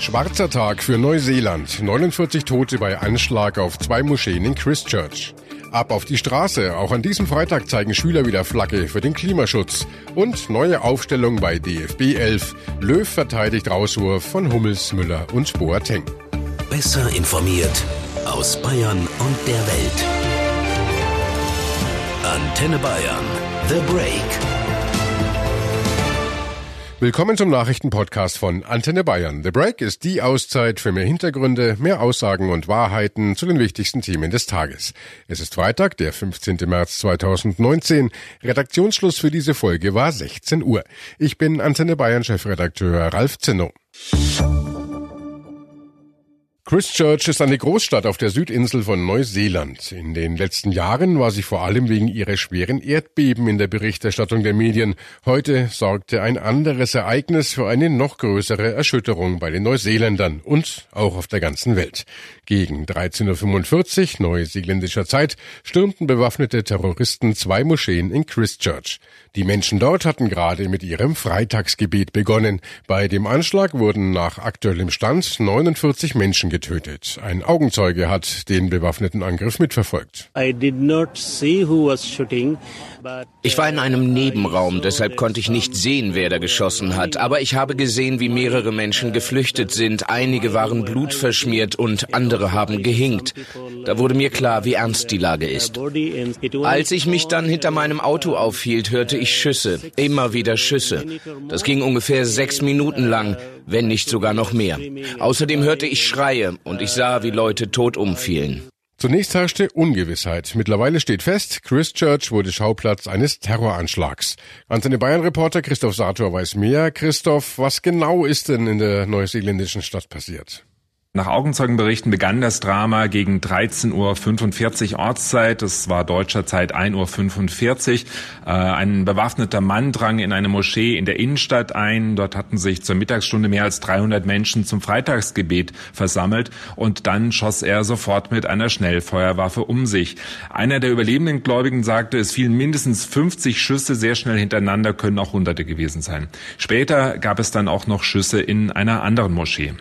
Schwarzer Tag für Neuseeland. 49 Tote bei Anschlag auf zwei Moscheen in Christchurch. Ab auf die Straße. Auch an diesem Freitag zeigen Schüler wieder Flagge für den Klimaschutz. Und neue Aufstellung bei DFB 11. Löw verteidigt Rauswurf von Hummels, Müller und Boateng. Besser informiert aus Bayern und der Welt. Antenne Bayern. The Break. Willkommen zum Nachrichtenpodcast von Antenne Bayern. The Break ist die Auszeit für mehr Hintergründe, mehr Aussagen und Wahrheiten zu den wichtigsten Themen des Tages. Es ist Freitag, der 15. März 2019. Redaktionsschluss für diese Folge war 16 Uhr. Ich bin Antenne Bayern Chefredakteur Ralf Zinno. Christchurch ist eine Großstadt auf der Südinsel von Neuseeland. In den letzten Jahren war sie vor allem wegen ihrer schweren Erdbeben in der Berichterstattung der Medien. Heute sorgte ein anderes Ereignis für eine noch größere Erschütterung bei den Neuseeländern und auch auf der ganzen Welt. Gegen 13.45 Uhr neuseeländischer Zeit stürmten bewaffnete Terroristen zwei Moscheen in Christchurch. Die Menschen dort hatten gerade mit ihrem Freitagsgebet begonnen. Bei dem Anschlag wurden nach aktuellem Stand 49 Menschen getötet. Ein Augenzeuge hat den bewaffneten Angriff mitverfolgt. Ich war in einem Nebenraum, deshalb konnte ich nicht sehen, wer da geschossen hat. Aber ich habe gesehen, wie mehrere Menschen geflüchtet sind. Einige waren blutverschmiert und andere haben gehinkt. Da wurde mir klar, wie ernst die Lage ist. Als ich mich dann hinter meinem Auto aufhielt, hörte ich Schüsse. Immer wieder Schüsse. Das ging ungefähr sechs Minuten lang, wenn nicht sogar noch mehr. Außerdem hörte ich Schreie und ich sah, wie Leute tot umfielen. Zunächst herrschte Ungewissheit. Mittlerweile steht fest, Christchurch wurde Schauplatz eines Terroranschlags. Antenne Bayern-Reporter Christoph Sator weiß mehr. Christoph, was genau ist denn in der neuseeländischen Stadt passiert? Nach Augenzeugenberichten begann das Drama gegen 13.45 Uhr Ortszeit. Das war deutscher Zeit 1.45 Uhr. Äh, ein bewaffneter Mann drang in eine Moschee in der Innenstadt ein. Dort hatten sich zur Mittagsstunde mehr als 300 Menschen zum Freitagsgebet versammelt. Und dann schoss er sofort mit einer Schnellfeuerwaffe um sich. Einer der überlebenden Gläubigen sagte, es fielen mindestens 50 Schüsse sehr schnell hintereinander, können auch Hunderte gewesen sein. Später gab es dann auch noch Schüsse in einer anderen Moschee.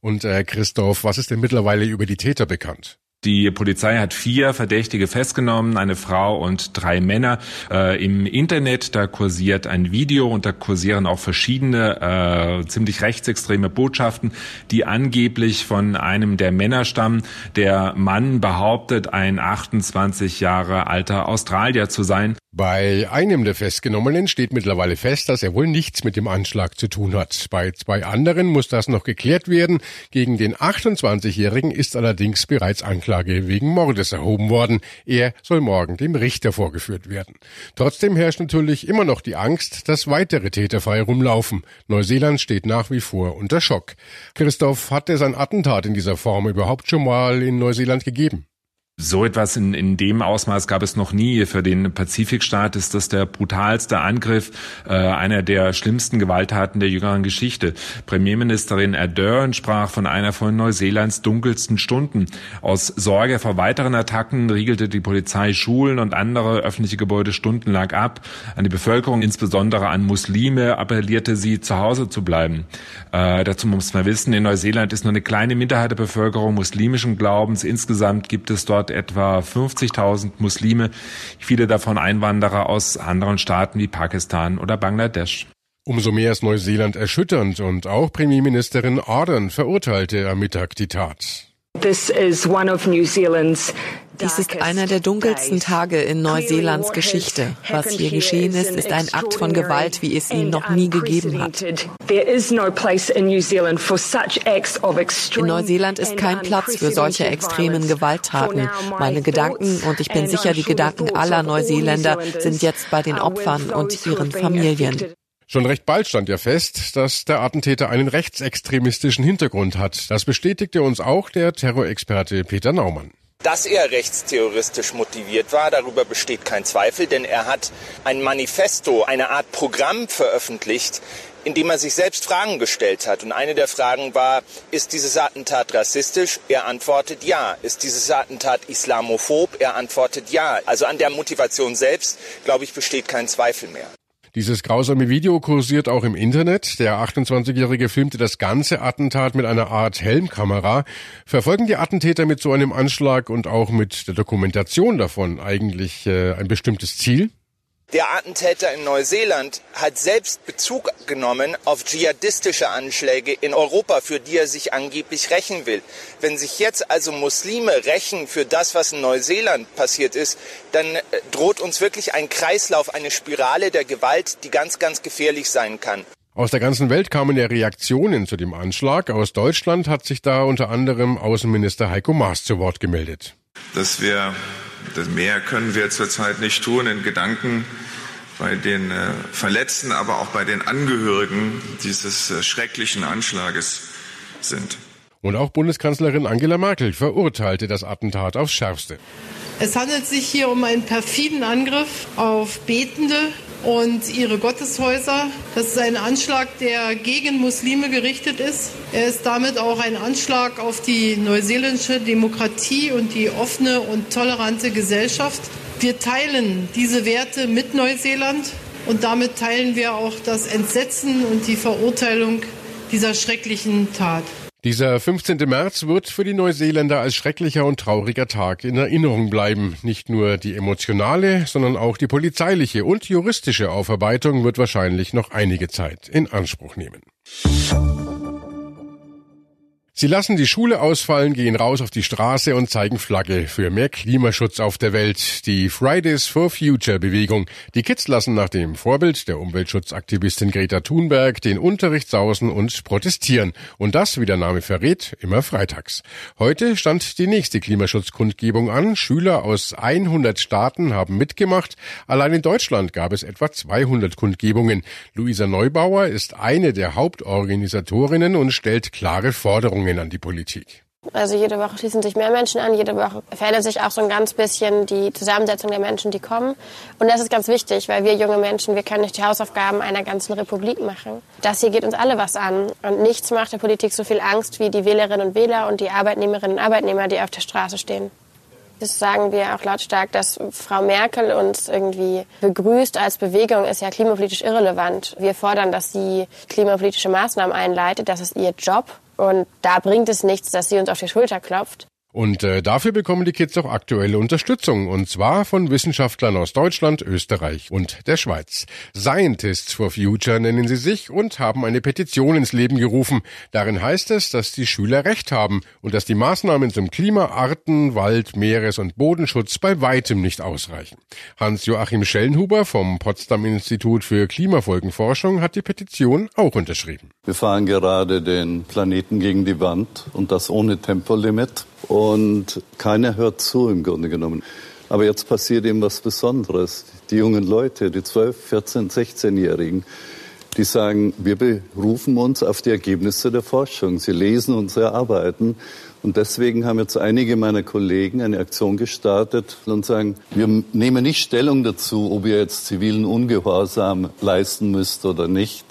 Und äh, Christoph, was ist denn mittlerweile über die Täter bekannt? Die Polizei hat vier Verdächtige festgenommen, eine Frau und drei Männer. Äh, Im Internet, da kursiert ein Video und da kursieren auch verschiedene äh, ziemlich rechtsextreme Botschaften, die angeblich von einem der Männer stammen. Der Mann behauptet, ein 28 Jahre alter Australier zu sein. Bei einem der Festgenommenen steht mittlerweile fest, dass er wohl nichts mit dem Anschlag zu tun hat. Bei zwei anderen muss das noch geklärt werden. Gegen den 28-Jährigen ist allerdings bereits Anklage wegen Mordes erhoben worden. Er soll morgen dem Richter vorgeführt werden. Trotzdem herrscht natürlich immer noch die Angst, dass weitere Täter frei rumlaufen. Neuseeland steht nach wie vor unter Schock. Christoph, hat es ein Attentat in dieser Form überhaupt schon mal in Neuseeland gegeben? So etwas in, in dem Ausmaß gab es noch nie. Für den Pazifikstaat ist das der brutalste Angriff, äh, einer der schlimmsten Gewalttaten der jüngeren Geschichte. Premierministerin Ardern sprach von einer von Neuseelands dunkelsten Stunden. Aus Sorge vor weiteren Attacken riegelte die Polizei Schulen und andere öffentliche Gebäude stundenlang ab. An die Bevölkerung, insbesondere an Muslime, appellierte sie, zu Hause zu bleiben. Äh, dazu muss man wissen, in Neuseeland ist nur eine kleine Minderheit der Bevölkerung muslimischen Glaubens. Insgesamt gibt es dort etwa 50.000 Muslime, viele davon Einwanderer aus anderen Staaten wie Pakistan oder Bangladesch. Umso mehr ist Neuseeland erschütternd und auch Premierministerin Ardern verurteilte am Mittag die Tat. This is one of New Zealand's dies ist einer der dunkelsten Tage in Neuseelands Geschichte. Was hier geschehen ist, ist ein Akt von Gewalt, wie es ihn noch nie gegeben hat. In Neuseeland ist kein Platz für solche extremen Gewalttaten. Meine Gedanken, und ich bin sicher, die Gedanken aller Neuseeländer sind jetzt bei den Opfern und ihren Familien. Schon recht bald stand ja fest, dass der Attentäter einen rechtsextremistischen Hintergrund hat. Das bestätigte uns auch der Terrorexperte Peter Naumann. Dass er rechtsterroristisch motiviert war, darüber besteht kein Zweifel, denn er hat ein Manifesto, eine Art Programm veröffentlicht, in dem er sich selbst Fragen gestellt hat. Und eine der Fragen war, ist dieses Attentat rassistisch? Er antwortet ja. Ist dieses Attentat islamophob? Er antwortet ja. Also an der Motivation selbst, glaube ich, besteht kein Zweifel mehr. Dieses grausame Video kursiert auch im Internet. Der 28-Jährige filmte das ganze Attentat mit einer Art Helmkamera. Verfolgen die Attentäter mit so einem Anschlag und auch mit der Dokumentation davon eigentlich äh, ein bestimmtes Ziel? Der Attentäter in Neuseeland hat selbst Bezug genommen auf dschihadistische Anschläge in Europa, für die er sich angeblich rächen will. Wenn sich jetzt also Muslime rächen für das, was in Neuseeland passiert ist, dann äh, droht uns wirklich ein Kreislauf, eine Spirale der Gewalt, die ganz, ganz gefährlich sein kann. Aus der ganzen Welt kamen ja Reaktionen zu dem Anschlag. Aus Deutschland hat sich da unter anderem Außenminister Heiko Maas zu Wort gemeldet. Dass wir mehr können wir zurzeit nicht tun in Gedanken bei den äh, Verletzten, aber auch bei den Angehörigen dieses äh, schrecklichen Anschlages sind. Und auch Bundeskanzlerin Angela Merkel verurteilte das Attentat aufs Schärfste. Es handelt sich hier um einen perfiden Angriff auf Betende und ihre Gotteshäuser. Das ist ein Anschlag, der gegen Muslime gerichtet ist. Er ist damit auch ein Anschlag auf die neuseeländische Demokratie und die offene und tolerante Gesellschaft. Wir teilen diese Werte mit Neuseeland und damit teilen wir auch das Entsetzen und die Verurteilung dieser schrecklichen Tat. Dieser 15. März wird für die Neuseeländer als schrecklicher und trauriger Tag in Erinnerung bleiben. Nicht nur die emotionale, sondern auch die polizeiliche und juristische Aufarbeitung wird wahrscheinlich noch einige Zeit in Anspruch nehmen. Sie lassen die Schule ausfallen, gehen raus auf die Straße und zeigen Flagge für mehr Klimaschutz auf der Welt. Die Fridays for Future Bewegung. Die Kids lassen nach dem Vorbild der Umweltschutzaktivistin Greta Thunberg den Unterricht sausen und protestieren. Und das, wie der Name verrät, immer freitags. Heute stand die nächste Klimaschutzkundgebung an. Schüler aus 100 Staaten haben mitgemacht. Allein in Deutschland gab es etwa 200 Kundgebungen. Luisa Neubauer ist eine der Hauptorganisatorinnen und stellt klare Forderungen Forderungen an die Politik? Also jede Woche schließen sich mehr Menschen an, jede Woche verändert sich auch so ein ganz bisschen die Zusammensetzung der Menschen, die kommen. Und das ist ganz wichtig, weil wir junge Menschen, wir können nicht die Hausaufgaben einer ganzen Republik machen. Das hier geht uns alle was an. Und nichts macht der Politik so viel Angst wie die Wählerinnen und Wähler und die Arbeitnehmerinnen und Arbeitnehmer, die auf der Straße stehen. Das sagen wir auch lautstark, dass Frau Merkel uns irgendwie begrüßt als Bewegung, ist ja klimapolitisch irrelevant. Wir fordern, dass sie klimapolitische Maßnahmen einleitet. Das ist ihr Job. Und da bringt es nichts, dass sie uns auf die Schulter klopft. Und äh, dafür bekommen die Kids auch aktuelle Unterstützung, und zwar von Wissenschaftlern aus Deutschland, Österreich und der Schweiz. Scientists for Future nennen sie sich und haben eine Petition ins Leben gerufen. Darin heißt es, dass die Schüler Recht haben und dass die Maßnahmen zum Klima, Arten, Wald, Meeres- und Bodenschutz bei weitem nicht ausreichen. Hans-Joachim Schellenhuber vom Potsdam Institut für Klimafolgenforschung hat die Petition auch unterschrieben. Wir fahren gerade den Planeten gegen die Wand und das ohne Tempolimit und keiner hört zu im Grunde genommen. Aber jetzt passiert eben was Besonderes. Die jungen Leute, die 12, 14, 16-Jährigen, die sagen, wir berufen uns auf die Ergebnisse der Forschung. Sie lesen unsere Arbeiten. Und deswegen haben jetzt einige meiner Kollegen eine Aktion gestartet und sagen, wir nehmen nicht Stellung dazu, ob ihr jetzt zivilen Ungehorsam leisten müsst oder nicht,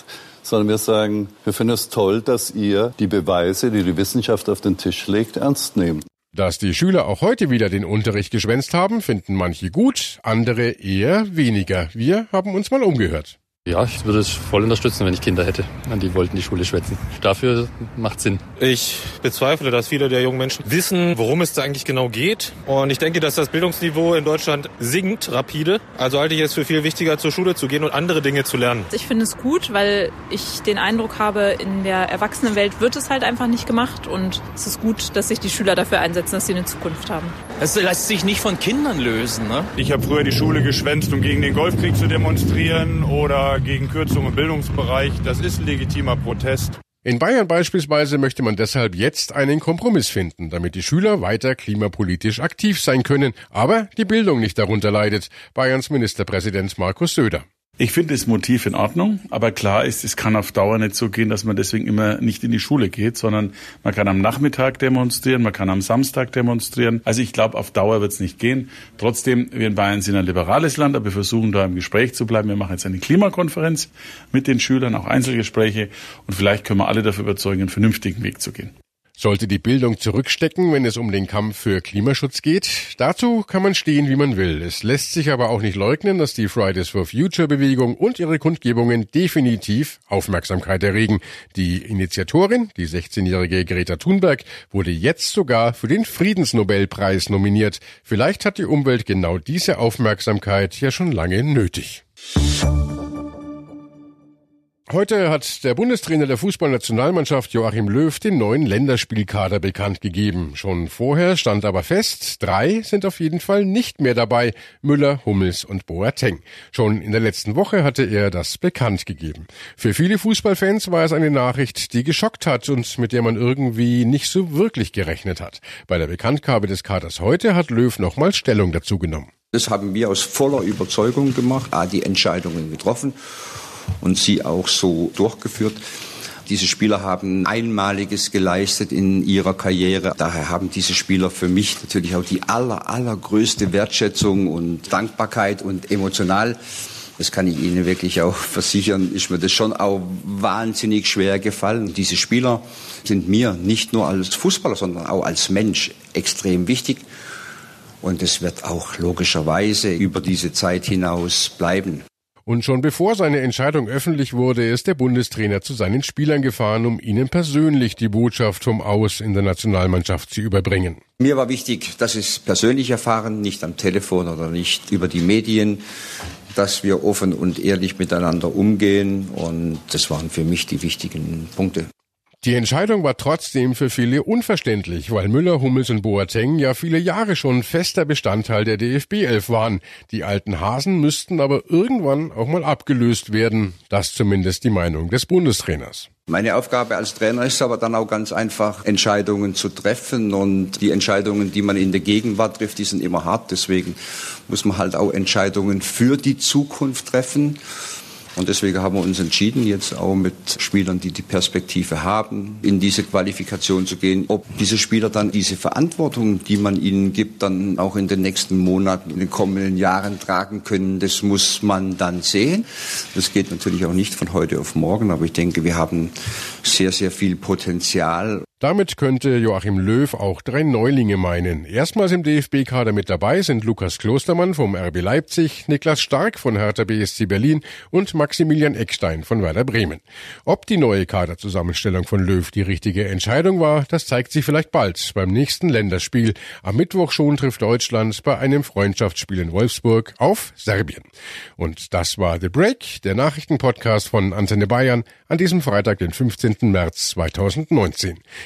sondern wir sagen, wir finden es toll, dass ihr die Beweise, die die Wissenschaft auf den Tisch legt, ernst nehmt. Dass die Schüler auch heute wieder den Unterricht geschwänzt haben, finden manche gut, andere eher weniger. Wir haben uns mal umgehört. Ja, ich würde es voll unterstützen, wenn ich Kinder hätte, an die wollten die Schule schwätzen. Dafür macht Sinn. Ich bezweifle, dass viele der jungen Menschen wissen, worum es da eigentlich genau geht. Und ich denke, dass das Bildungsniveau in Deutschland sinkt rapide. Also halte ich es für viel wichtiger, zur Schule zu gehen und andere Dinge zu lernen. Ich finde es gut, weil ich den Eindruck habe, in der Erwachsenenwelt wird es halt einfach nicht gemacht. Und es ist gut, dass sich die Schüler dafür einsetzen, dass sie eine Zukunft haben. Es lässt sich nicht von Kindern lösen. Ne? Ich habe früher die Schule geschwänzt, um gegen den Golfkrieg zu demonstrieren oder gegen Kürzungen im Bildungsbereich. Das ist legitimer Protest. In Bayern beispielsweise möchte man deshalb jetzt einen Kompromiss finden, damit die Schüler weiter klimapolitisch aktiv sein können, aber die Bildung nicht darunter leidet. Bayerns Ministerpräsident Markus Söder. Ich finde das Motiv in Ordnung, aber klar ist, es kann auf Dauer nicht so gehen, dass man deswegen immer nicht in die Schule geht, sondern man kann am Nachmittag demonstrieren, man kann am Samstag demonstrieren. Also ich glaube, auf Dauer wird es nicht gehen. Trotzdem, wir in Bayern sind ein liberales Land, aber wir versuchen da im Gespräch zu bleiben. Wir machen jetzt eine Klimakonferenz mit den Schülern, auch Einzelgespräche und vielleicht können wir alle dafür überzeugen, einen vernünftigen Weg zu gehen. Sollte die Bildung zurückstecken, wenn es um den Kampf für Klimaschutz geht? Dazu kann man stehen, wie man will. Es lässt sich aber auch nicht leugnen, dass die Fridays for Future Bewegung und ihre Kundgebungen definitiv Aufmerksamkeit erregen. Die Initiatorin, die 16-jährige Greta Thunberg, wurde jetzt sogar für den Friedensnobelpreis nominiert. Vielleicht hat die Umwelt genau diese Aufmerksamkeit ja schon lange nötig. Heute hat der Bundestrainer der Fußballnationalmannschaft Joachim Löw den neuen Länderspielkader bekannt gegeben. Schon vorher stand aber fest, drei sind auf jeden Fall nicht mehr dabei, Müller, Hummels und Boateng. Schon in der letzten Woche hatte er das bekannt gegeben. Für viele Fußballfans war es eine Nachricht, die geschockt hat und mit der man irgendwie nicht so wirklich gerechnet hat. Bei der Bekanntgabe des Kaders heute hat Löw nochmal Stellung dazu genommen. Das haben wir aus voller Überzeugung gemacht, die Entscheidungen getroffen und sie auch so durchgeführt. Diese Spieler haben Einmaliges geleistet in ihrer Karriere. Daher haben diese Spieler für mich natürlich auch die aller, allergrößte Wertschätzung und Dankbarkeit und emotional. Das kann ich Ihnen wirklich auch versichern, ist mir das schon auch wahnsinnig schwer gefallen. Diese Spieler sind mir nicht nur als Fußballer, sondern auch als Mensch extrem wichtig. Und es wird auch logischerweise über diese Zeit hinaus bleiben. Und schon bevor seine Entscheidung öffentlich wurde, ist der Bundestrainer zu seinen Spielern gefahren, um ihnen persönlich die Botschaft vom Aus in der Nationalmannschaft zu überbringen. Mir war wichtig, dass es persönlich erfahren, nicht am Telefon oder nicht über die Medien, dass wir offen und ehrlich miteinander umgehen. Und das waren für mich die wichtigen Punkte. Die Entscheidung war trotzdem für viele unverständlich, weil Müller, Hummels und Boateng ja viele Jahre schon fester Bestandteil der DFB-Elf waren. Die alten Hasen müssten aber irgendwann auch mal abgelöst werden. Das zumindest die Meinung des Bundestrainers. Meine Aufgabe als Trainer ist aber dann auch ganz einfach, Entscheidungen zu treffen. Und die Entscheidungen, die man in der Gegenwart trifft, die sind immer hart. Deswegen muss man halt auch Entscheidungen für die Zukunft treffen. Und deswegen haben wir uns entschieden, jetzt auch mit Spielern, die die Perspektive haben, in diese Qualifikation zu gehen. Ob diese Spieler dann diese Verantwortung, die man ihnen gibt, dann auch in den nächsten Monaten, in den kommenden Jahren tragen können, das muss man dann sehen. Das geht natürlich auch nicht von heute auf morgen, aber ich denke, wir haben sehr, sehr viel Potenzial. Damit könnte Joachim Löw auch drei Neulinge meinen. Erstmals im DFB-Kader mit dabei sind Lukas Klostermann vom RB Leipzig, Niklas Stark von Hertha BSC Berlin und Maximilian Eckstein von Werder Bremen. Ob die neue Kaderzusammenstellung von Löw die richtige Entscheidung war, das zeigt sich vielleicht bald beim nächsten Länderspiel. Am Mittwoch schon trifft Deutschland bei einem Freundschaftsspiel in Wolfsburg auf Serbien. Und das war The Break, der Nachrichtenpodcast von Antenne Bayern an diesem Freitag, den 15. März 2019.